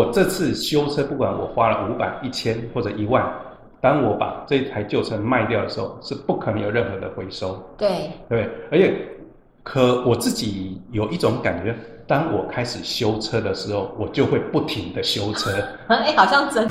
我这次修车，不管我花了五百、一千或者一万，当我把这台旧车卖掉的时候，是不可能有任何的回收。对对，而且可我自己有一种感觉，当我开始修车的时候，我就会不停的修车。哎，好像真。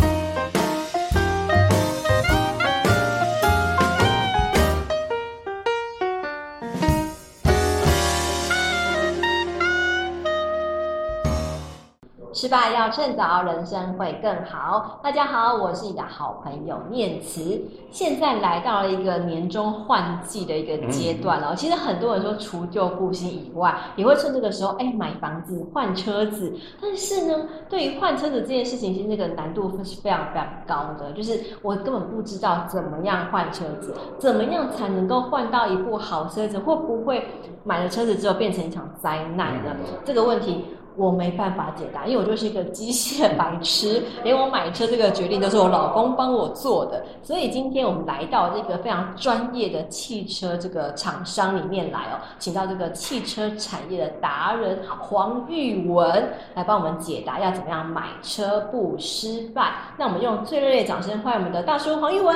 败要趁早，人生会更好。大家好，我是你的好朋友念慈。现在来到了一个年终换季的一个阶段了。其实很多人说除旧布新以外，也会趁这个时候，哎，买房子、换车子。但是呢，对于换车子这件事情，其实那个难度是非常非常高的。就是我根本不知道怎么样换车子，怎么样才能够换到一部好车子，会不会买了车子之后变成一场灾难呢？这个问题。我没办法解答，因为我就是一个机械 白痴，连我买车这个决定都是我老公帮我做的。所以今天我们来到这个非常专业的汽车这个厂商里面来哦，请到这个汽车产业的达人黄玉文来帮我们解答要怎么样买车不失败。那我们用最热烈掌声欢迎我们的大叔黄玉文。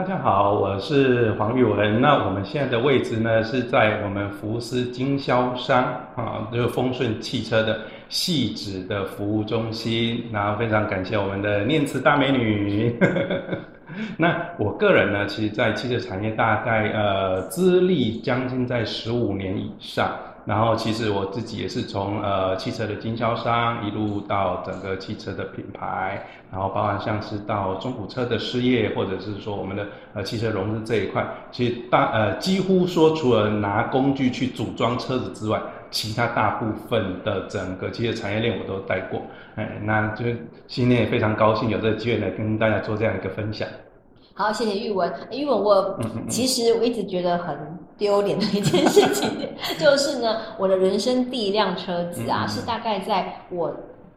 大家好，我是黄昱文。那我们现在的位置呢，是在我们福斯经销商啊，就是丰顺汽车的细致的服务中心。然后非常感谢我们的念慈大美女。那我个人呢，其实在汽车产业大概呃资历将近在十五年以上。然后其实我自己也是从呃汽车的经销商一路到整个汽车的品牌，然后包含像是到中古车的事业，或者是说我们的呃汽车融资这一块，其实大呃几乎说除了拿工具去组装车子之外，其他大部分的整个汽车产业链我都带过。哎，那就今天也非常高兴有这个机会来跟大家做这样一个分享。好，谢谢玉文。玉文，我其实我一直觉得很丢脸的一件事情，就是呢，我的人生第一辆车子啊，是大概在我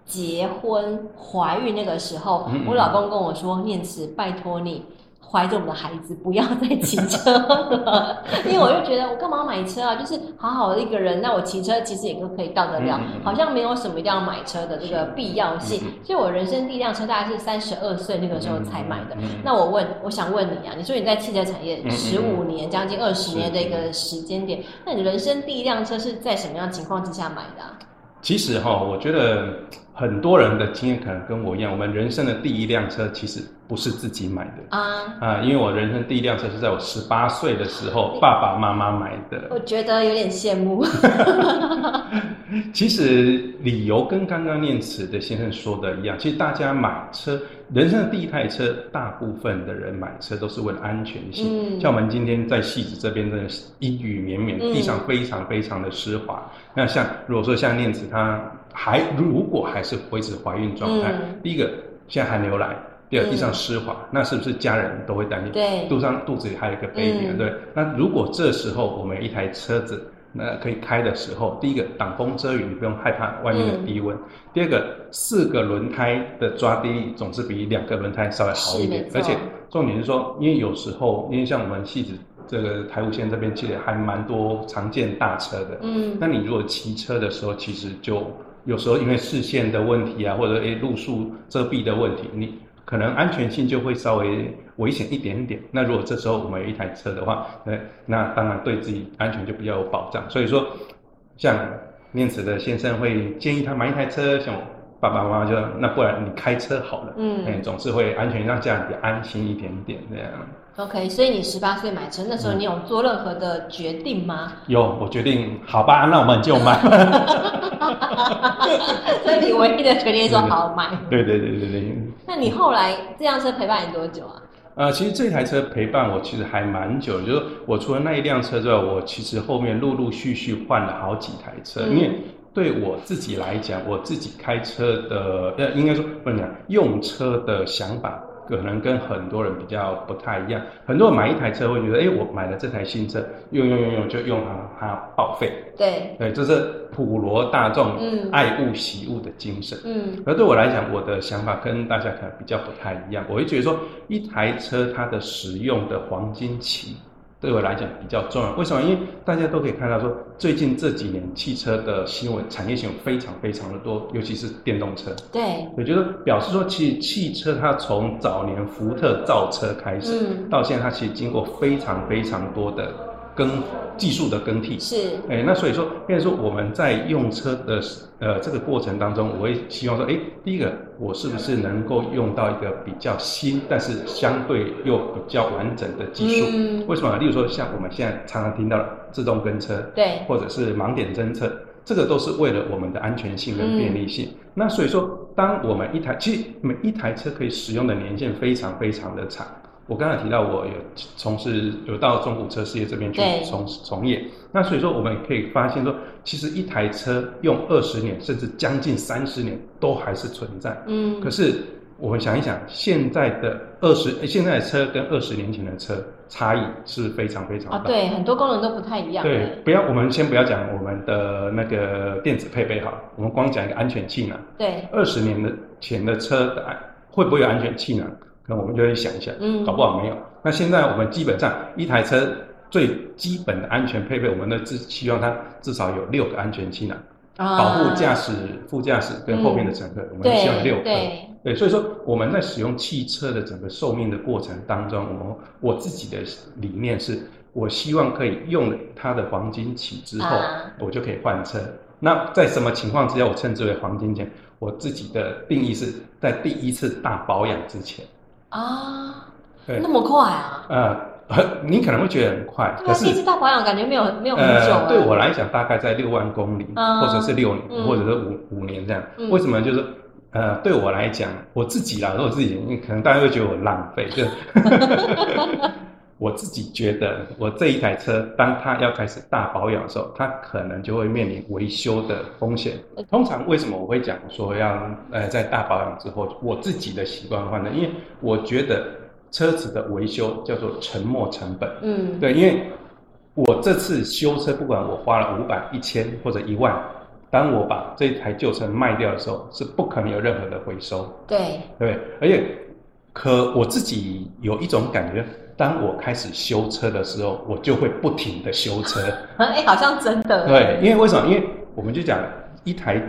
结婚怀孕那个时候，我老公跟我说：“念慈，拜托你。”怀着我们的孩子，不要再骑车了，因为我就觉得我干嘛要买车啊？就是好好的一个人，那我骑车其实也都可以到得了，好像没有什么一定要买车的这个必要性。所以我人生第一辆车大概是三十二岁那个时候才买的。那我问，我想问你啊，你说你在汽车产业十五年，将近二十年的一个时间点，那你人生第一辆车是在什么样情况之下买的啊？其实哈，我觉得很多人的经验可能跟我一样，我们人生的第一辆车其实不是自己买的啊啊！因为我人生第一辆车是在我十八岁的时候爸爸妈妈买的。我觉得有点羡慕。其实理由跟刚刚念慈的先生说的一样，其实大家买车，人生的第一台车，大部分的人买车都是为了安全性。嗯、像我们今天在戏子这边，真的是阴雨绵绵，地上非常非常的湿滑。嗯、那像如果说像念慈她还如果还是维持怀孕状态，嗯、第一个现在还没有来。第二，地上湿滑，嗯、那是不是家人都会担心？对，肚上肚子里还有一个 baby，、嗯、对。那如果这时候我们一台车子，那可以开的时候，第一个挡风遮雨，你不用害怕外面的低温；嗯、第二个，四个轮胎的抓地力总是比两个轮胎稍微好一点。而且重点是说，因为有时候，因为像我们戏子这个台五线这边，其实还蛮多常见大车的。嗯，那你如果骑车的时候，其实就有时候因为视线的问题啊，或者诶路树遮蔽的问题，你。可能安全性就会稍微危险一点点。那如果这时候我们有一台车的话，那那当然对自己安全就比较有保障。所以说，像念慈的先生会建议他买一台车，像我爸爸妈妈就那不然你开车好了，嗯，哎，总是会安全让家里安心一点点这样。OK，所以你十八岁买车，那时候你有做任何的决定吗？有，我决定，好吧，那我们就买。所以你唯一的决定是说好买。对对对对对。那你后来这辆车陪伴你多久啊？呃，其实这台车陪伴我其实还蛮久，就是我除了那一辆车之外，我其实后面陆陆续续换了好几台车，嗯、因为对我自己来讲，我自己开车的，呃，应该说不能讲用车的想法。可能跟很多人比较不太一样，很多人买一台车会觉得，哎，我买了这台新车，用用用用就用它，它报废。对，对，这是普罗大众爱物惜物的精神。嗯，而对我来讲，我的想法跟大家可能比较不太一样。我会觉得说，一台车它的使用的黄金期对我来讲比较重要。为什么？因为大家都可以看到说，最近这几年汽车的新闻、产业新闻非常非常的多，尤其是电动车。对，我觉得表示说，其实汽车它从早年福特造车开始，嗯、到现在它其实经过非常非常多的。更技术的更替是，哎、欸，那所以说，变成说我们在用车的呃这个过程当中，我会希望说，哎、欸，第一个，我是不是能够用到一个比较新，但是相对又比较完整的技术？嗯、为什么？例如说，像我们现在常常听到的自动跟车，对，或者是盲点侦测，这个都是为了我们的安全性跟便利性。嗯、那所以说，当我们一台，其实每一台车可以使用的年限非常非常的长。我刚才提到，我有从事有到中古车事业这边去从从业，那所以说我们可以发现说，其实一台车用二十年甚至将近三十年都还是存在。嗯，可是我们想一想，现在的二十现在的车跟二十年前的车差异是非常非常大。啊，对，很多功能都不太一样。对，不要我们先不要讲我们的那个电子配备哈，我们光讲一个安全气囊。对，二十年的前的车的会不会有安全气囊？那我们就会想一下，嗯，搞不好没有。那现在我们基本上一台车最基本的安全配备，我们呢至希望它至少有六个安全气囊，啊、保护驾驶、副驾驶跟后面的乘客。嗯、我们希望六个。对，对，所以说我们在使用汽车的整个寿命的过程当中，我们我自己的理念是，我希望可以用它的黄金期之后，啊、我就可以换车。那在什么情况之下，我称之为黄金期？我自己的定义是在第一次大保养之前。啊，那么快啊？呃，你可能会觉得很快，可是第一次大保养感觉没有没有很久。呃，对我来讲，大概在六万公里，嗯、或者是六年，嗯、或者是五五年这样。嗯、为什么？就是呃，对我来讲，我自己啦，我自己，可能大家会觉得我浪费，就。我自己觉得，我这一台车，当它要开始大保养的时候，它可能就会面临维修的风险。通常为什么我会讲说要呃在大保养之后，我自己的习惯换呢？因为我觉得车子的维修叫做沉没成本。嗯，对，因为我这次修车，不管我花了五百、一千或者一万，当我把这台旧车卖掉的时候，是不可能有任何的回收。对，对，而且可我自己有一种感觉。当我开始修车的时候，我就会不停的修车。哎、欸，好像真的。对，因为为什么？因为我们就讲一台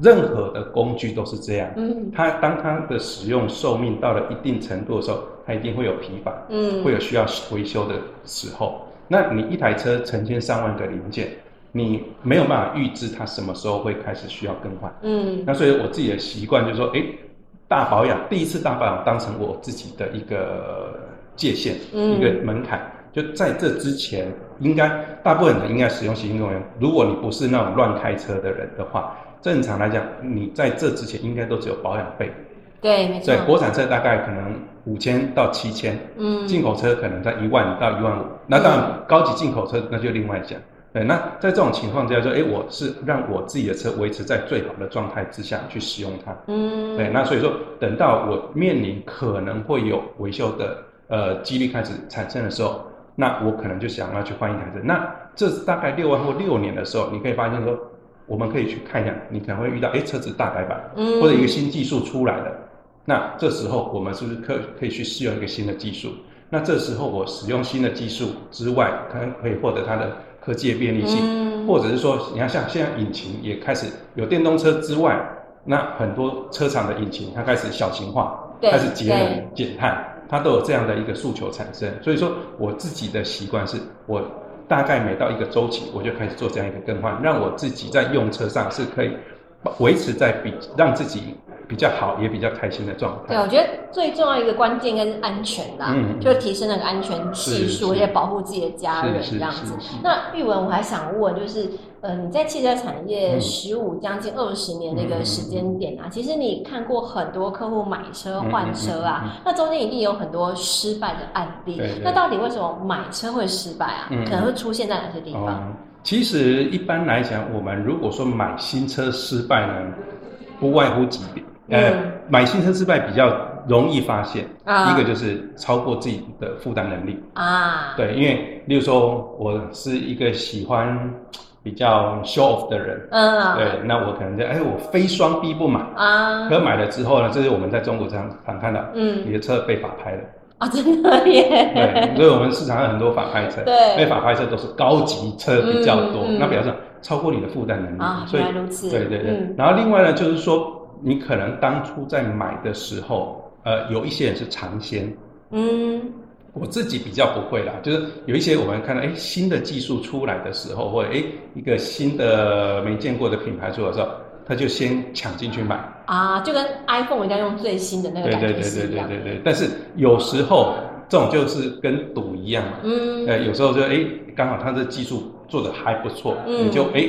任何的工具都是这样。嗯。它当它的使用寿命到了一定程度的时候，它一定会有疲乏。嗯。会有需要维修的时候。那你一台车成千上万个零件，你没有办法预知它什么时候会开始需要更换。嗯。那所以我自己的习惯就是说，哎、欸，大保养，第一次大保养当成我自己的一个。界限，一个门槛，嗯、就在这之前，应该大部分人应该使用行动电源。如果你不是那种乱开车的人的话，正常来讲，你在这之前应该都只有保养费。对，没错。对，国产车大概可能五千到七千，嗯，进口车可能在一万到一万五。那当然，高级进口车那就另外讲。对，那在这种情况之下，说，哎，我是让我自己的车维持在最好的状态之下去使用它。嗯，对，那所以说，等到我面临可能会有维修的。呃，几率开始产生的时候，那我可能就想要去换一台车。那这大概六万或六年的时候，你可以发现说，我们可以去看一下，你可能会遇到，哎，车子大改版，嗯，或者一个新技术出来了。那这时候我们是不是可可以去试用一个新的技术？那这时候我使用新的技术之外，可能可以获得它的科技的便利性，嗯，或者是说，你看像现在引擎也开始有电动车之外，那很多车厂的引擎它开始小型化，对开始节能减碳。他都有这样的一个诉求产生，所以说我自己的习惯是，我大概每到一个周期，我就开始做这样一个更换，让我自己在用车上是可以维持在比让自己。比较好，也比较开心的状态。对，我觉得最重要一个关键应该是安全啦，嗯，就提升那个安全系数，而且保护自己的家人这样子。那玉文，我还想问，就是呃，你在汽车产业十五将近二十年那个时间点啊，其实你看过很多客户买车换车啊，那中间一定有很多失败的案例。那到底为什么买车会失败啊？可能会出现在哪些地方？其实一般来讲，我们如果说买新车失败呢，不外乎几点。呃，嗯、买新车失败比较容易发现，啊、一个就是超过自己的负担能力。啊。对，因为例如说我是一个喜欢比较 show off 的人，嗯、啊，对，那我可能就哎，我非双 B 不买。啊。可买了之后呢，这是我们在中国常常看到，嗯，你的车被法拍了，啊，真的耶！对，所以我们市场上很多法拍车，对，因为法拍车都是高级车比较多，嗯嗯、那表示超过你的负担能力啊，所以如此。对对对。嗯、然后另外呢，就是说你可能当初在买的时候，呃，有一些人是尝鲜，嗯。我自己比较不会啦，就是有一些我们看到，哎，新的技术出来的时候，或者哎，一个新的没见过的品牌出来的时候，他就先抢进去买啊，就跟 iPhone 人家用最新的那个感觉是一样的。对对对对对对对。但是有时候这种就是跟赌一样嘛，嗯，呃，有时候就哎，刚好他的技术做的还不错，嗯、你就哎，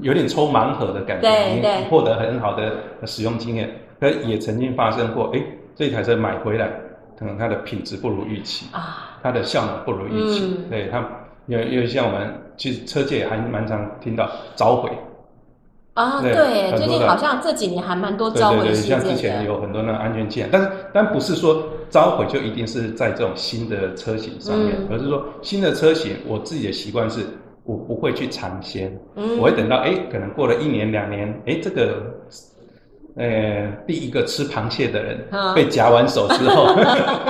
有点抽盲盒的感觉，对对，你获得很好的使用经验。可也曾经发生过，哎，这台车买回来。可能它的品质不如预期啊，它的效能不如预期，嗯、对它，因为因为像我们其实车界还蛮常听到召回啊，对，对最近好像这几年还蛮多召回事件的。对对对，像之前有很多那个安全气囊，但是但不是说召回就一定是在这种新的车型上面，嗯、而是说新的车型，我自己的习惯是，我不会去尝鲜，嗯、我会等到哎，可能过了一年两年，哎，这个。呃，第一个吃螃蟹的人被夹完手之后，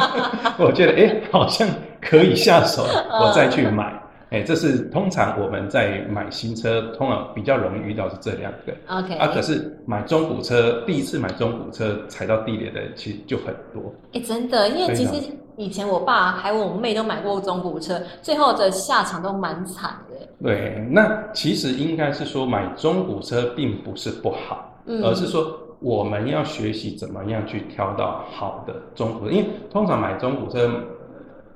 我觉得哎，好像可以下手，我再去买。哎，这是通常我们在买新车，通常比较容易遇到是这两个。OK。啊，可是买中古车，第一次买中古车踩到地雷的其实就很多。哎，真的，因为其实以前我爸还有我妹都买过中古车，最后的下场都蛮惨的。对，那其实应该是说买中古车并不是不好，嗯、而是说。我们要学习怎么样去挑到好的中古车，因为通常买中古车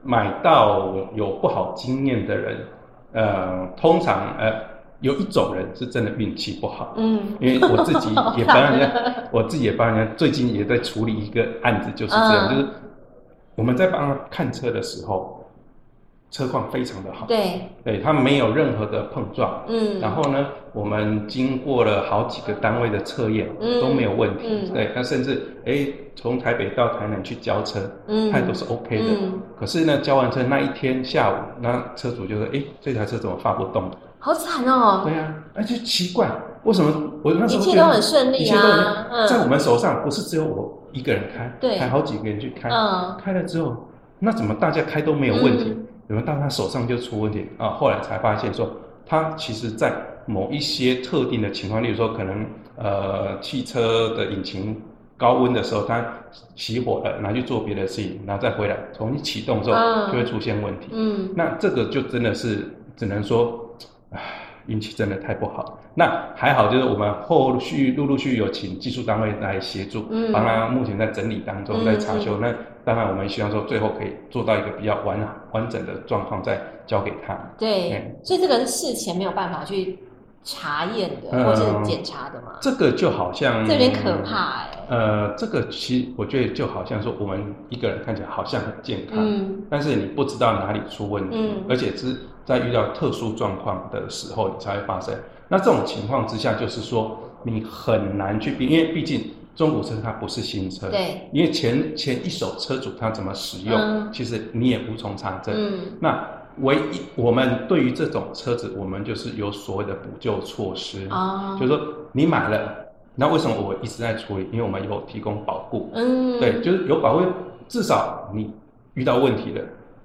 买到有不好经验的人，呃，通常呃有一种人是真的运气不好，嗯，因为我自己 也帮人家，我自己也帮人家，最近也在处理一个案子，就是这样，嗯、就是我们在帮他看车的时候。车况非常的好，对，对，它没有任何的碰撞，嗯，然后呢，我们经过了好几个单位的测验，嗯，都没有问题，嗯，对，那甚至哎，从台北到台南去交车，嗯，它也都是 OK 的，嗯，可是呢，交完车那一天下午，那车主就说，哎，这台车怎么发不动？好惨哦，对呀，而且奇怪，为什么？我那时候一切都很顺利啊，在我们手上不是只有我一个人开，对，还好几个人去开，嗯，开了之后，那怎么大家开都没有问题？有人到他手上就出问题？啊，后来才发现说，他其实在某一些特定的情况，例如说可能呃汽车的引擎高温的时候，它熄火了，拿去做别的事情，然后再回来重新启动之后就会出现问题。嗯，那这个就真的是只能说，唉，运气真的太不好。那还好，就是我们后续陆陆续续有请技术单位来协助，嗯，帮他目前在整理当中，在查修。那当然，我们希望说最后可以做到一个比较完完整的状况，再交给他。对，嗯、所以这个是事前没有办法去查验的，嗯、或者是检查的嘛？这个就好像这有点可怕哎、欸。呃，这个其实我觉得就好像说，我们一个人看起来好像很健康，嗯，但是你不知道哪里出问题，嗯，而且是在遇到特殊状况的时候，你才会发生。那这种情况之下，就是说你很难去比，因为毕竟。中古车它不是新车，对，因为前前一手车主他怎么使用，嗯、其实你也无从查证。嗯，那唯一我们对于这种车子，我们就是有所谓的补救措施啊，就是说你买了，那为什么我一直在处理？因为我们有提供保护，嗯，对，就是有保护，至少你遇到问题了，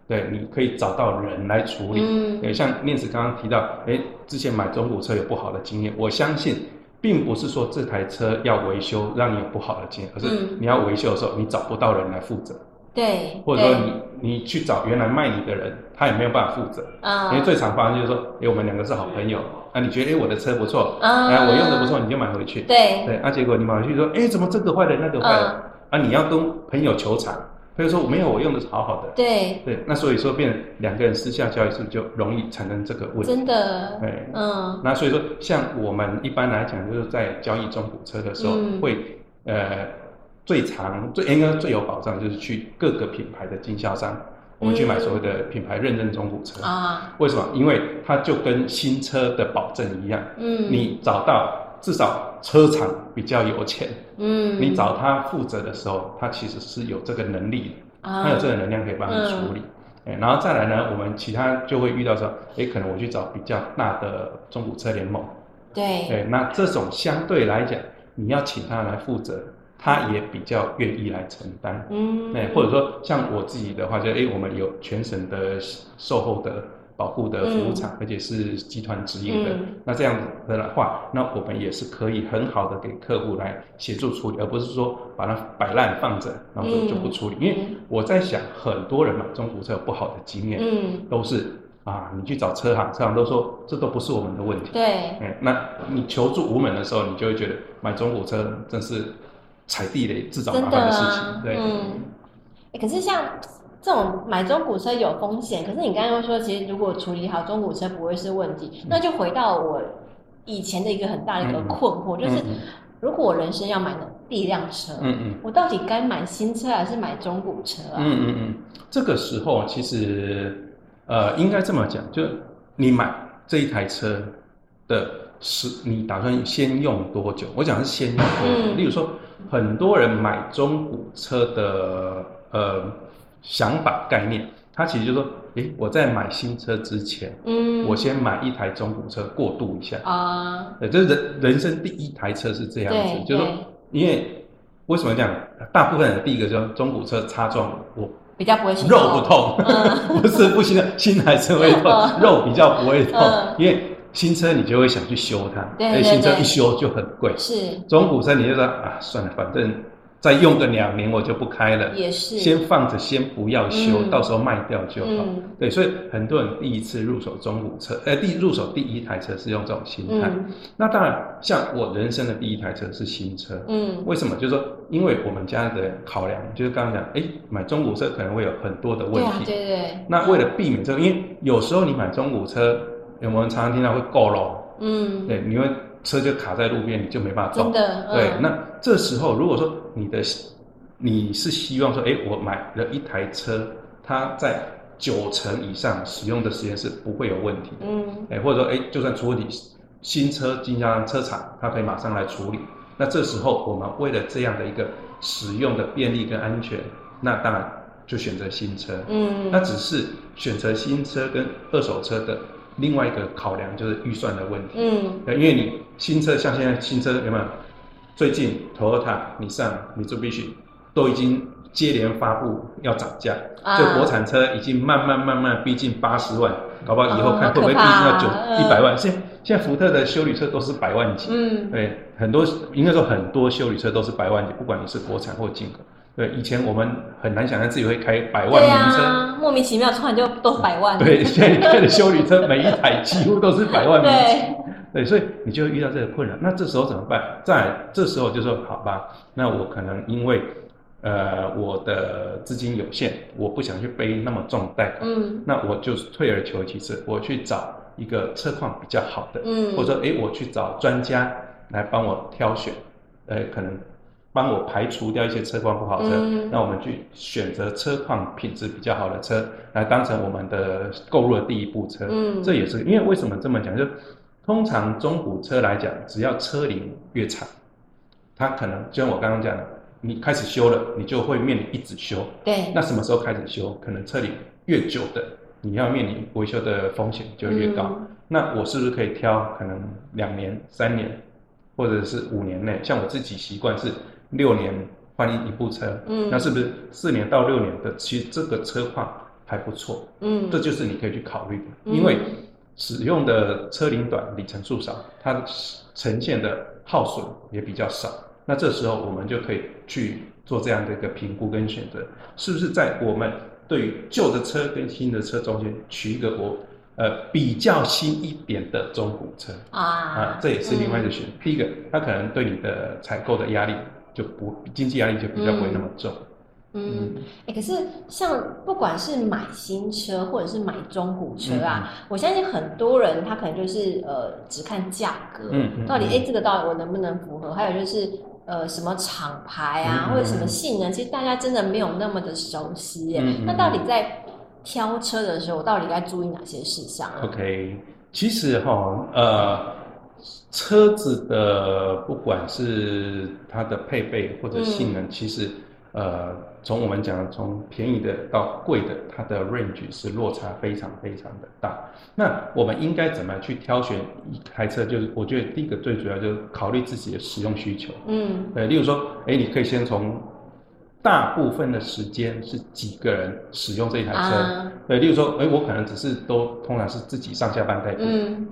对，你可以找到人来处理。嗯，对，像念慈刚刚提到，哎，之前买中古车有不好的经验，我相信。并不是说这台车要维修让你有不好的经验，而是你要维修的时候你找不到人来负责，对，或者说你你去找原来卖你的人，他也没有办法负责，啊，因为最常发生就是说，哎，我们两个是好朋友，啊，你觉得哎我的车不错，啊，我用的不错，你就买回去，对，对，啊，结果你买回去说，哎，怎么这个坏了那个坏了，啊，你要跟朋友求偿。所以说我没有，我用的是好好的。对对，那所以说变两个人私下交易是就容易产生这个问题。真的。对，嗯。那所以说，像我们一般来讲，就是在交易中古车的时候，嗯、会呃最长最应该最有保障，就是去各个品牌的经销商，我们去买所谓的品牌认证中古车啊。嗯、为什么？因为它就跟新车的保证一样。嗯。你找到。至少车厂比较有钱，嗯，你找他负责的时候，他其实是有这个能力的，啊、他有这个能量可以帮你处理，嗯、然后再来呢，我们其他就会遇到说，哎，可能我去找比较大的中古车联盟，对，对，那这种相对来讲，你要请他来负责。他也比较愿意来承担。嗯，哎，或者说像我自己的话，就哎，我们有全省的售后的。保护的服务厂，嗯、而且是集团直营的，嗯、那这样子的话，那我们也是可以很好的给客户来协助处理，而不是说把它摆烂放着，然后就就不处理。嗯、因为我在想，很多人买中古车有不好的经验，嗯，都是啊，你去找车行，车行都说这都不是我们的问题。对，嗯，那你求助无门的时候，你就会觉得买中古车真是踩地雷、自找麻烦的事情。啊、对，嗯、欸，可是像。这种买中古车有风险，可是你刚刚又说，其实如果处理好中古车不会是问题。嗯、那就回到我以前的一个很大的一个困惑，嗯、就是如果我人生要买的第一辆车，嗯嗯，我到底该买新车还是买中古车啊？嗯嗯嗯，这个时候其实呃应该这么讲，就你买这一台车的是你打算先用多久？我讲的是先用多久。嗯、例如说，很多人买中古车的呃。想法概念，他其实就说，诶，我在买新车之前，嗯，我先买一台中古车过渡一下。啊，对，这是人人生第一台车是这样子，就是说，因为为什么这样？大部分人第一个就中古车擦撞，我比较不会痛。肉不痛，不是不行的，新还是会痛，肉比较不会痛，因为新车你就会想去修它，对，新车一修就很贵，是，中古车你就说啊，算了，反正。再用个两年我就不开了，也是先放着，先不要修，嗯、到时候卖掉就好。嗯、对，所以很多人第一次入手中古车，呃，第入手第一台车是用这种心态。嗯、那当然，像我人生的第一台车是新车。嗯，为什么？就是说，因为我们家的考量，就是刚刚讲，哎，买中古车可能会有很多的问题。对、啊、对对。那为了避免这个，因为有时候你买中古车，我们常常听到会过路。嗯。对，你会。车就卡在路边，你就没办法走。真的，嗯、对，那这时候如果说你的你是希望说，哎，我买了一台车，它在九成以上使用的时间是不会有问题的。嗯，哎，或者说，哎，就算出问题，新车经销车厂它可以马上来处理。那这时候我们为了这样的一个使用的便利跟安全，那当然就选择新车。嗯，那只是选择新车跟二手车的。另外一个考量就是预算的问题，嗯，因为你新车像现在新车有没有？最近 Toyota、Nissan、Mitsubishi 都已经接连发布要涨价，就国产车已经慢慢慢慢逼近八十万，搞不好以后看会不会逼近到九一百万。现现在福特的修理车都是百万级，嗯，对，很多应该说很多修理车都是百万级，不管你是国产或进口。对，以前我们很难想象自己会开百万名车，啊，莫名其妙突然就都百万。对，现在开的修理车每一台几乎都是百万名车。对，对，所以你就会遇到这个困扰。那这时候怎么办？在这时候就说好吧，那我可能因为呃我的资金有限，我不想去背那么重贷款，嗯，那我就退而求其次，我去找一个车况比较好的，嗯，或者说哎我去找专家来帮我挑选，呃可能。帮我排除掉一些车况不好的车，嗯、那我们去选择车况品质比较好的车，来当成我们的购入的第一部车。嗯，这也是因为为什么这么讲？就通常中古车来讲，只要车龄越长，它可能就像我刚刚讲的，你开始修了，你就会面临一直修。对。那什么时候开始修？可能车龄越久的，你要面临维修的风险就越高。嗯、那我是不是可以挑可能两年、三年，或者是五年内？像我自己习惯是。六年换一一部车，嗯，那是不是四年到六年的？其实这个车况还不错，嗯，这就是你可以去考虑的，嗯、因为使用的车龄短、里程数少，它呈现的耗损也比较少。那这时候我们就可以去做这样的一个评估跟选择，是不是在我们对于旧的车跟新的车中间取一个我呃比较新一点的中古车啊啊，这也是另外一个选。嗯、第一个，它可能对你的采购的压力。就不经济压力就比较不会那么重。嗯，哎、嗯欸，可是像不管是买新车或者是买中古车啊，嗯、我相信很多人他可能就是呃只看价格，嗯，嗯到底哎、欸、这个到底我能不能符合？还有就是呃什么厂牌啊，嗯、或者什么性能，其实大家真的没有那么的熟悉耶。嗯、那到底在挑车的时候，我到底该注意哪些事项啊？OK，其实哈呃。车子的不管是它的配备或者性能，嗯、其实呃，从我们讲从便宜的到贵的，它的 range 是落差非常非常的大。那我们应该怎么去挑选一台车？就是我觉得第一个最主要就是考虑自己的使用需求。嗯，呃，例如说，哎，你可以先从大部分的时间是几个人使用这一台车。啊、对，例如说，哎，我可能只是都通常是自己上下班代步。嗯，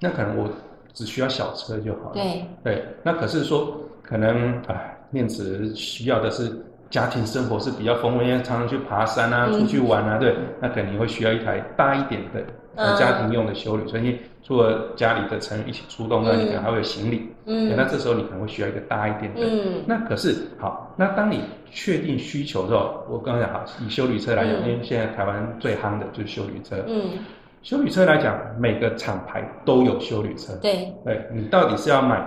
那可能我只需要小车就好了。对，对，那可是说可能啊。念慈需要的是家庭生活是比较丰富，因为常常去爬山啊，出去玩啊，嗯、对，那肯定会需要一台大一点的呃家庭用的修旅车，因为除了家里的成员一起出动，那你可能还会有行李，嗯，那这时候你可能会需要一个大一点的，嗯，那可是好，那当你确定需求之后，我刚刚讲好，以修旅车来讲，嗯、因为现在台湾最夯的就是修旅车，嗯，休旅车来讲，每个厂牌都有修旅车，对，对你到底是要买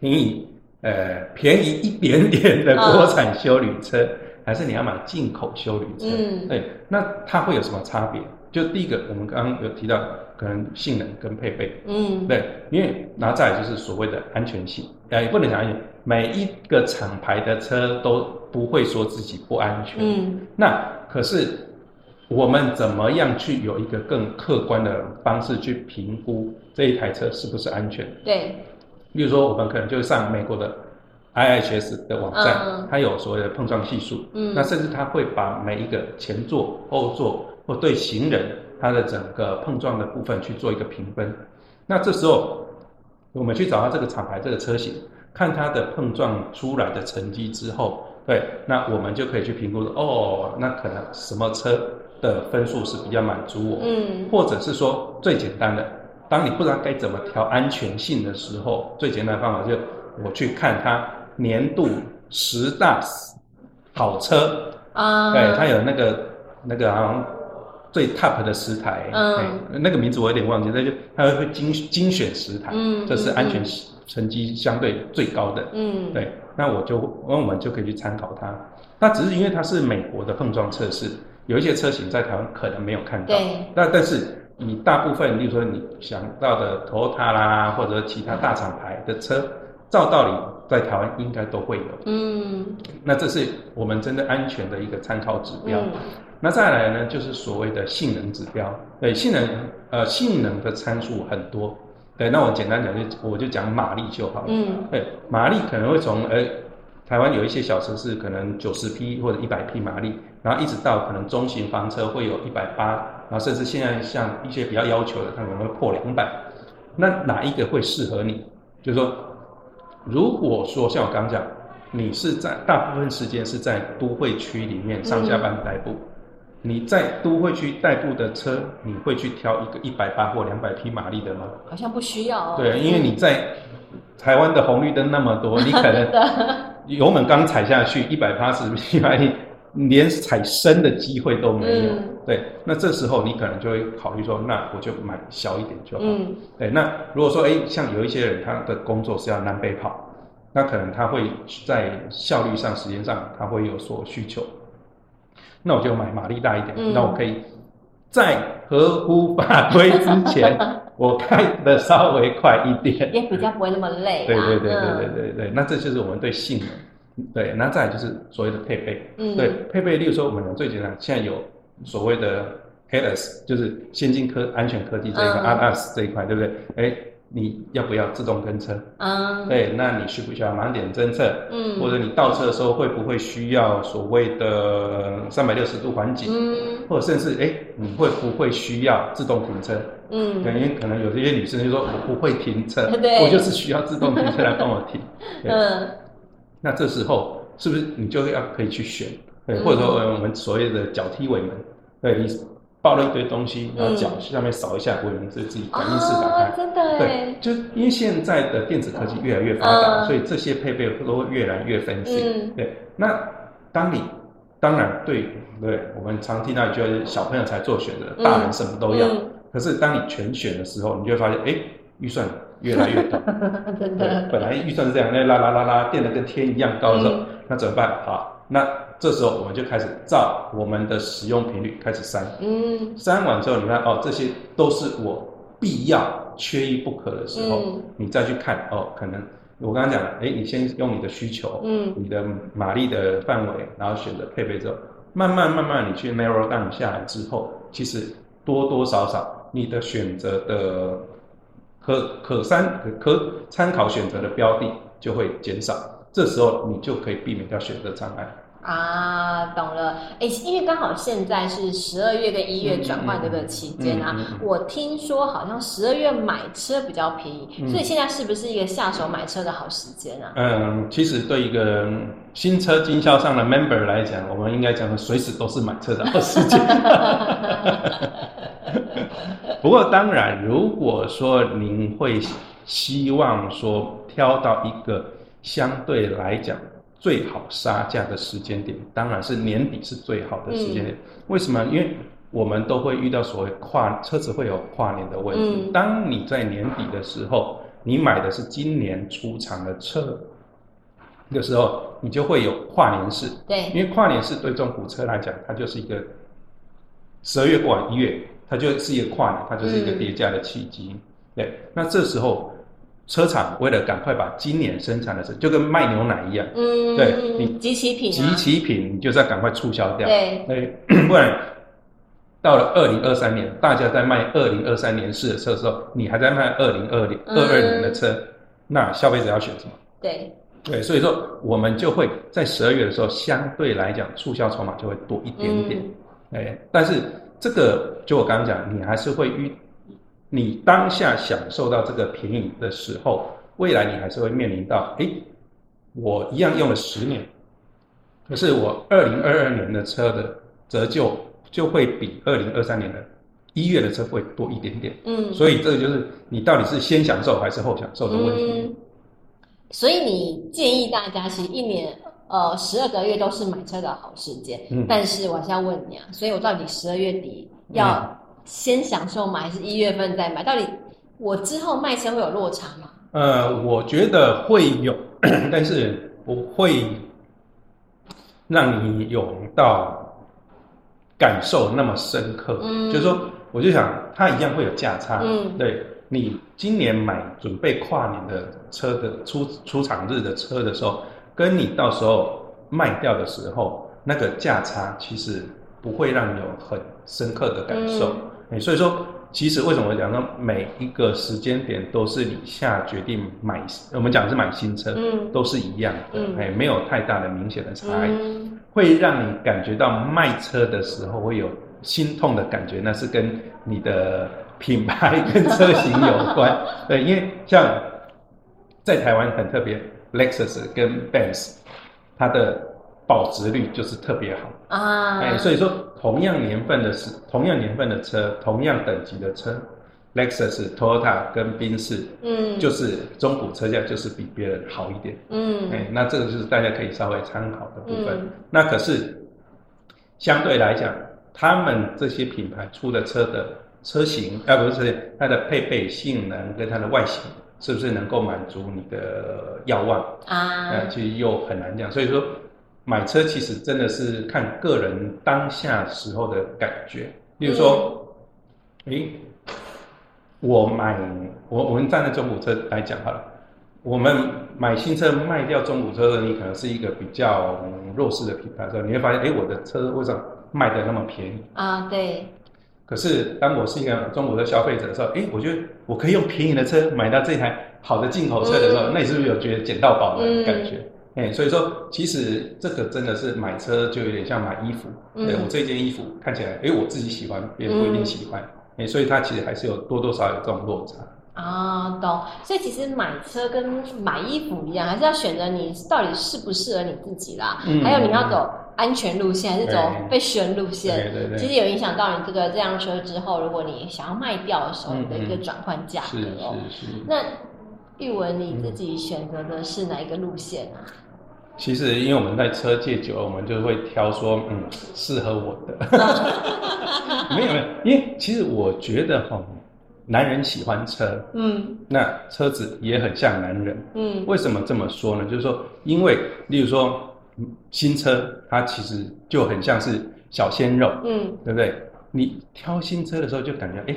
便宜？呃，便宜一点点的国产修旅车，哦、还是你要买进口修旅车？嗯，对，那它会有什么差别？就第一个，我们刚刚有提到，可能性能跟配备，嗯，对，因为拿再来就是所谓的安全性，呃，也不能讲安全，每一个厂牌的车都不会说自己不安全，嗯，那可是我们怎么样去有一个更客观的方式去评估这一台车是不是安全？对。比如说，我们可能就上美国的 IIHS 的网站，嗯、它有所谓的碰撞系数。嗯，那甚至它会把每一个前座、后座或对行人它的整个碰撞的部分去做一个评分。那这时候，我们去找到这个厂牌、这个车型，看它的碰撞出来的成绩之后，对，那我们就可以去评估哦，那可能什么车的分数是比较满足我，嗯，或者是说最简单的。当你不知道该怎么调安全性的时候，最简单的方法就是我去看它年度十大好车。啊，对，它有那个那个好像最 top 的十台，嗯，那个名字我有点忘记，那就它会精精选十台，嗯，这是安全成绩相对最高的，嗯，对，那我就那我们就可以去参考它。那只是因为它是美国的碰撞测试，有一些车型在台湾可能没有看到，对，那但是。你大部分，例如说你想到的 Toyota 啦，或者其他大厂牌的车，照道理在台湾应该都会有。嗯，那这是我们真的安全的一个参考指标。嗯、那再来呢，就是所谓的性能指标。对，性能，呃，性能的参数很多。对，那我简单讲就，我就讲马力就好了。嗯，对，马力可能会从，呃，台湾有一些小车是可能九十匹或者一百匹马力，然后一直到可能中型房车会有一百八。然后甚至现在像一些比较要求的，它可能会破两百。那哪一个会适合你？就是说，如果说像我刚刚讲，你是在大部分时间是在都会区里面上下班代步，嗯、你在都会区代步的车，你会去挑一个一百八或两百匹马力的吗？好像不需要、哦。对，因为你在台湾的红绿灯那么多，你可能 油门刚踩下去一百八十匹马力，连踩深的机会都没有。嗯对，那这时候你可能就会考虑说，那我就买小一点就好。嗯。对，那如果说，哎，像有一些人他的工作是要南北跑，那可能他会在效率上、时间上他会有所需求，那我就买马力大一点，嗯、那我可以在合乎法规之前，我开的稍微快一点，也比较不会那么累、啊。对对对对对对对，嗯、那这就是我们对性能，对，那再来就是所谓的配备，嗯，对，配备，例如说我们最简单，现在有。所谓的 ADAS 就是先进科安全科技这一块，ADAS 这一块，对不对？哎，你要不要自动跟车？嗯，对，那你需不需要盲点侦测？嗯，或者你倒车的时候会不会需要所谓的三百六十度环景？嗯，或者甚至哎，你会不会需要自动停车？嗯，因为可能有这些女生就说我不会停车，对，我就是需要自动停车来帮我停。嗯，那这时候是不是你就要可以去选？对，或者说呃，我们所谓的脚踢尾门，对，你抱了一堆东西，然后脚下面扫一下尾门，自己感应式打开。哦，真的。对，就因为现在的电子科技越来越发达，所以这些配备都会越来越分析。对，那当你当然对对，我们常听到就是小朋友才做选择，大人什么都要。可是当你全选的时候，你就会发现，哎，预算越来越高。真的。本来预算是这样，那拉拉拉拉变得跟天一样高的时候，那怎么办？好。那这时候我们就开始照我们的使用频率开始删，嗯，删完之后你看哦，这些都是我必要缺一不可的时候，嗯、你再去看哦，可能我刚刚讲了，哎，你先用你的需求，嗯，你的马力的范围，然后选择配备之后，慢慢慢慢你去 narrow down 下来之后，其实多多少少你的选择的可可参可参考选择的标的就会减少，这时候你就可以避免掉选择障碍。啊，懂了，哎，因为刚好现在是十二月跟一月转换这个期间啊，嗯嗯嗯、我听说好像十二月买车比较便宜，嗯、所以现在是不是一个下手买车的好时间啊？嗯，其实对一个新车经销商的 member 来讲，我们应该讲的随时都是买车的好时间。不过当然，如果说您会希望说挑到一个相对来讲。最好杀价的时间点，当然是年底是最好的时间点。嗯、为什么？因为我们都会遇到所谓跨车子会有跨年的问题。嗯、当你在年底的时候，你买的是今年出厂的车的时候，你就会有跨年式。对，因为跨年式对中古车来讲，它就是一个十二月过完一月，它就是一个跨年，它就是一个叠价的契机。嗯、对，那这时候。车厂为了赶快把今年生产的车，就跟卖牛奶一样，嗯，对你集齐品，集齐品，你就是要赶快促销掉，对，不然到了二零二三年，大家在卖二零二三年式的车的时候，你还在卖二零二零二二年的车，嗯、那消费者要选什么？对，对，所以说我们就会在十二月的时候，相对来讲促销筹码就会多一点点，哎、嗯，但是这个就我刚刚讲，你还是会遇。你当下享受到这个便宜的时候，未来你还是会面临到，哎，我一样用了十年，可是我二零二二年的车的折旧就会比二零二三年的一月的车会多一点点。嗯，所以这个就是你到底是先享受还是后享受的问题。嗯，所以你建议大家，其实一年呃十二个月都是买车的好时间。嗯，但是我还是要问你啊，所以我到底十二月底要，嗯先享受买还是一月份再买？到底我之后卖车会有落差吗？呃，我觉得会有，但是不会让你有到感受那么深刻。嗯，就是说，我就想它一样会有价差。嗯，对，你今年买准备跨年的车的出出厂日的车的时候，跟你到时候卖掉的时候，那个价差其实不会让你有很深刻的感受。嗯哎，所以说，其实为什么讲呢每一个时间点都是你下决定买，我们讲的是买新车，嗯，都是一样的，嗯，哎，没有太大的明显的差异，嗯，会让你感觉到卖车的时候会有心痛的感觉，那是跟你的品牌 跟车型有关，对，因为像在台湾很特别，Lexus 跟 Benz，它的。保值率就是特别好。啊，哎，所以说同样年份的是同样年份的车，同样等级的车，Lexus、Toyota 跟宾士，嗯，就是中古车价就是比别人好一点，嗯，哎，那这个就是大家可以稍微参考的部分。嗯、那可是相对来讲，他们这些品牌出的车的车型，啊，不是它的配备、性能跟它的外形，是不是能够满足你的要望？啊？呃，其实又很难讲，所以说。买车其实真的是看个人当下时候的感觉。例如说，诶、欸，我买我我们站在中古车来讲好了，我们买新车卖掉中古车的，你可能是一个比较弱势的品牌的时候，你会发现，诶、欸，我的车为什么卖的那么便宜啊？对。可是当我是一个中国的消费者的时候，诶、欸，我觉得我可以用便宜的车买到这台好的进口车的时候，嗯、那你是不是有觉得捡到宝的感觉？嗯哎，所以说，其实这个真的是买车就有点像买衣服。嗯，我这件衣服看起来，哎，我自己喜欢，别人不一定喜欢。哎、嗯，所以它其实还是有多多少少有这种落差。啊，懂。所以其实买车跟买衣服一样，还是要选择你到底适不适合你自己啦。嗯。还有你要走安全路线，还是走被选路线？对对对。其实有影响到你这个这辆车之后，如果你想要卖掉的时候，你的一个转换价格哦。是是是。那玉文你自己选择的是哪一个路线啊？其实，因为我们在车界久了，我们就会挑说，嗯，适合我的。没有没有，因为其实我觉得哈，男人喜欢车，嗯，那车子也很像男人，嗯。为什么这么说呢？就是说，因为，例如说，新车它其实就很像是小鲜肉，嗯，对不对？你挑新车的时候就感觉，哎，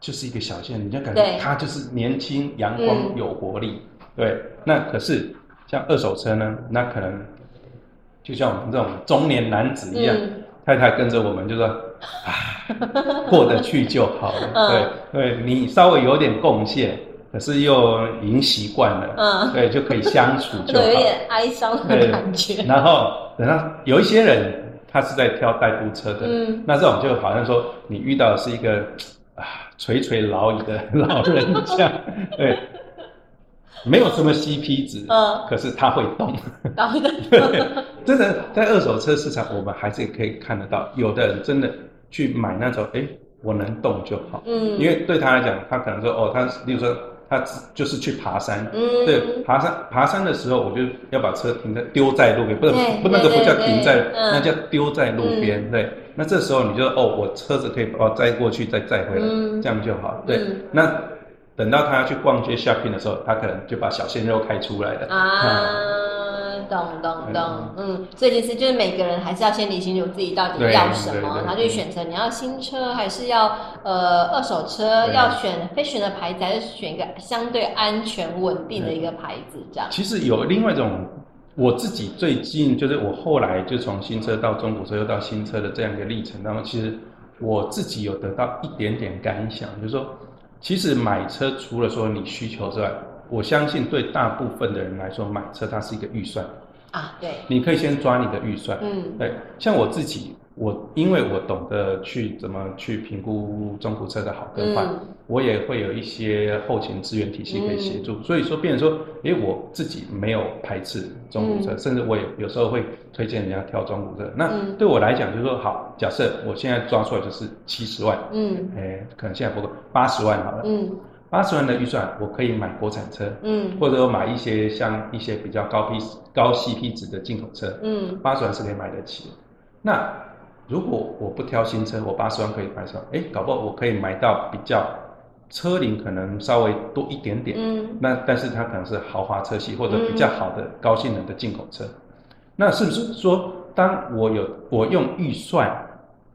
就是一个小鲜肉，你就感觉它就是年轻、阳光、有活力，对。那可是像二手车呢，那可能就像我们这种中年男子一样，嗯、太太跟着我们就说啊，过得去就好了。嗯、对对，你稍微有点贡献，可是又已经习惯了，嗯，对，就可以相处就好。有点哀伤的感觉。然后等到有一些人。他是在挑代步车的，嗯，那这种就好像说你遇到的是一个啊垂垂老矣的 老人家，对，没有什么 CP 值，嗯，可是它会动，会动，对，真的在二手车市场，我们还是可以看得到，有的人真的去买那种，哎，我能动就好，嗯，因为对他来讲，他可能说，哦，他比如说。他就是去爬山，嗯，对，爬山爬山的时候，我就要把车停在丢在路边，不是不那个不叫停在，那叫丢在路边，对。那这时候你就哦，我车子可以把我载过去，再载回来，这样就好，对。那等到他要去逛街 shopping 的时候，他可能就把小鲜肉开出来了啊。懂懂懂，嗯，所以其实就是每个人还是要先理清楚自己到底要什么，然后去选择你要新车还是要呃二手车，要选非选的牌子还是选一个相对安全稳定的一个牌子这样。其实有另外一种，我自己最近就是我后来就从新车到中古车又到新车的这样一个历程当中，其实我自己有得到一点点感想，就是说，其实买车除了说你需求之外。我相信对大部分的人来说，买车它是一个预算。啊，对，你可以先抓你的预算，嗯，对，像我自己，我因为我懂得去怎么去评估中古车的好跟坏，嗯、我也会有一些后勤资源体系可以协助，嗯、所以说，变成说，因为我自己没有排斥中古车，嗯、甚至我也有时候会推荐人家挑中古车。那对我来讲，就是说，好，假设我现在抓出来就是七十万，嗯，哎，可能现在不够八十万好了，嗯。八十万的预算，我可以买国产车，嗯，或者我买一些像一些比较高 P 高 CP 值的进口车，嗯，八十万是可以买得起的。那如果我不挑新车，我八十万可以买什么？哎，搞不好我可以买到比较车龄可能稍微多一点点，嗯，那但是它可能是豪华车系或者比较好的高性能的进口车。嗯，那是不是说，当我有我用预算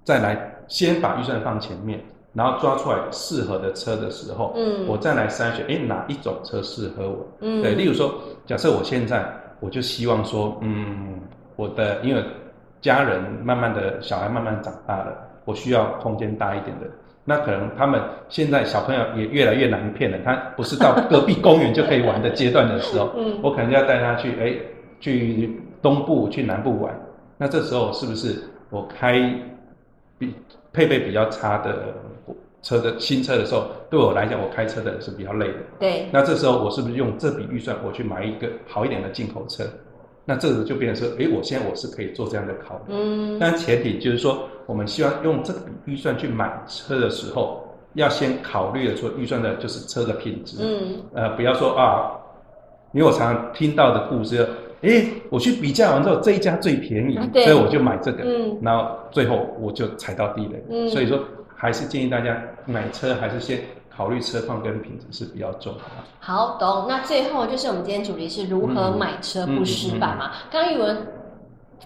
再来先把预算放前面？然后抓出来适合的车的时候，嗯，我再来筛选，哎，哪一种车适合我？嗯，对，例如说，假设我现在我就希望说，嗯，我的因为家人慢慢的小孩慢慢长大了，我需要空间大一点的。那可能他们现在小朋友也越来越难骗了，他不是到隔壁公园就可以玩的阶段的时候，嗯，我可能要带他去，哎，去东部去南部玩。那这时候是不是我开比配备比较差的？车的新车的时候，对我来讲，我开车的是比较累的。对。那这时候我是不是用这笔预算，我去买一个好一点的进口车？那这个就变成说，诶，我现在我是可以做这样的考虑。嗯。但前提就是说，我们希望用这笔预算去买车的时候，要先考虑的说，预算的就是车的品质。嗯。呃，不要说啊，因为我常常听到的故事，诶，我去比价完之后，这一家最便宜，对所以我就买这个。嗯。然后最后我就踩到地雷。嗯。所以说。还是建议大家买车，还是先考虑车况跟品质是比较重要的。好，懂。那最后就是我们今天主题是如何买车不失败嘛？刚刚宇文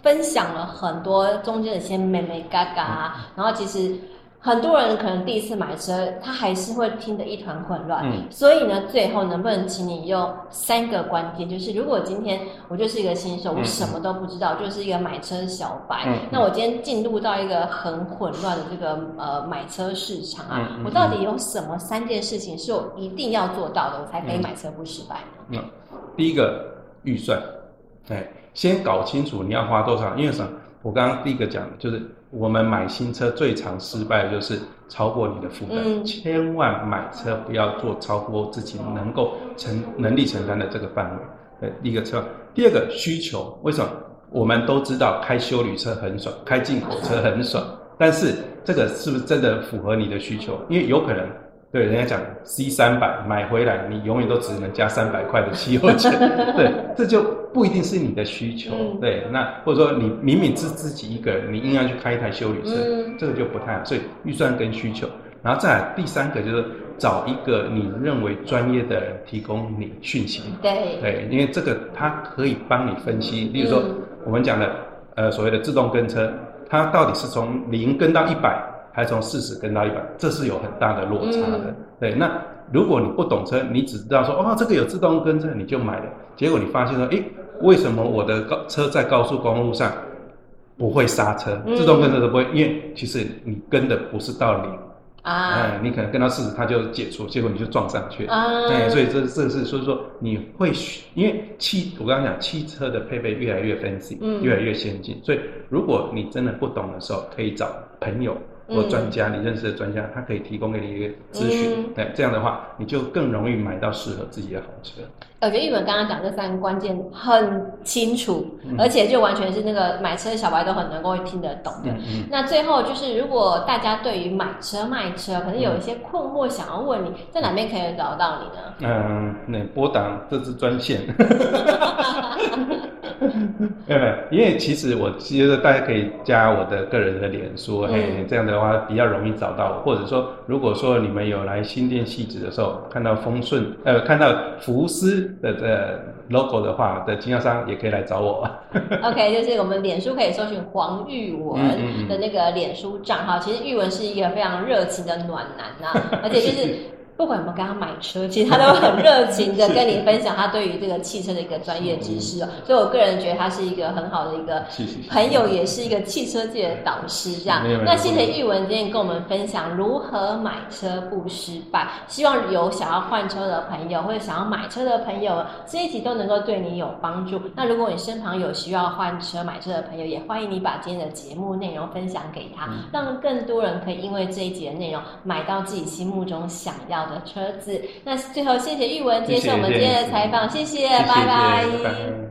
分享了很多中间的一些眉眉角角啊，然后其实。很多人可能第一次买车，他还是会听得一团混乱。嗯，所以呢，最后能不能请你用三个关键，就是如果今天我就是一个新手，我什么都不知道，就是一个买车小白，嗯，那我今天进入到一个很混乱的这个呃买车市场啊，我到底有什么三件事情是我一定要做到的，我才可以买车不失败？呢？嗯，第一个预算，对，先搞清楚你要花多少，因为什么？我刚刚第一个讲的就是。我们买新车最常失败的就是超过你的负担，嗯、千万买车不要做超过自己能够承能力承担的这个范围。呃，第一个车，第二个需求，为什么？我们都知道开修旅车很爽，开进口车很爽，但是这个是不是真的符合你的需求？因为有可能。对，人家讲 C 三百买回来，你永远都只能加三百块的汽油钱。对，这就不一定是你的需求。嗯、对，那或者说你明明是自己一个人，你硬要去开一台修理车，嗯、这个就不太好。所以预算跟需求，然后再来第三个就是找一个你认为专业的人提供你讯息。对，对，因为这个它可以帮你分析。例如说，我们讲的呃所谓的自动跟车，它到底是从零跟到一百。还从四十跟到一百，这是有很大的落差的。嗯、对，那如果你不懂车，你只知道说哦，这个有自动跟车，你就买了，结果你发现说，诶，为什么我的高车在高速公路上不会刹车，自动跟车都不会？因为其实你跟的不是到零。啊，哎，你可能跟到四十，它就解除，结果你就撞上去了。啊，哎，所以这这是所以说你会，因为汽我刚刚讲汽车的配备越来越 fancy，嗯，越来越先进，所以如果你真的不懂的时候，可以找朋友。或专家，你认识的专家，他可以提供给你一个咨询，哎、嗯，这样的话，你就更容易买到适合自己的好车。我觉得玉文刚刚讲这三个关键很清楚，嗯、而且就完全是那个买车的小白都很能够听得懂的。那最后就是，如果大家对于买车卖车可能有一些困惑，想要问你，在哪边可以找到你呢？嗯，那拨打这支专线。没有没有，因为其实我觉得大家可以加我的个人的脸书，嘿、嗯，这样的话比较容易找到我。或者说，如果说你们有来新店细致的时候，看到丰顺呃，看到福斯的的 logo 的话，的经销商也可以来找我。OK，就是我们脸书可以搜寻黄玉文的那个脸书账号。嗯嗯嗯，其实玉文是一个非常热情的暖男啊，而且就是。不管有没有跟他买车，其实他都很热情的 跟你分享他对于这个汽车的一个专业知识哦。所以我个人觉得他是一个很好的一个朋友，也是一个汽车界的导师。这样，那谢谢玉文今天跟我们分享如何买车不失败。希望有想要换车的朋友或者想要买车的朋友，这一集都能够对你有帮助。那如果你身旁有需要换车买车的朋友，也欢迎你把今天的节目内容分享给他，让更多人可以因为这一集的内容买到自己心目中想要的车子，那最后谢谢玉文接受我们今天的采访，谢谢。拜拜。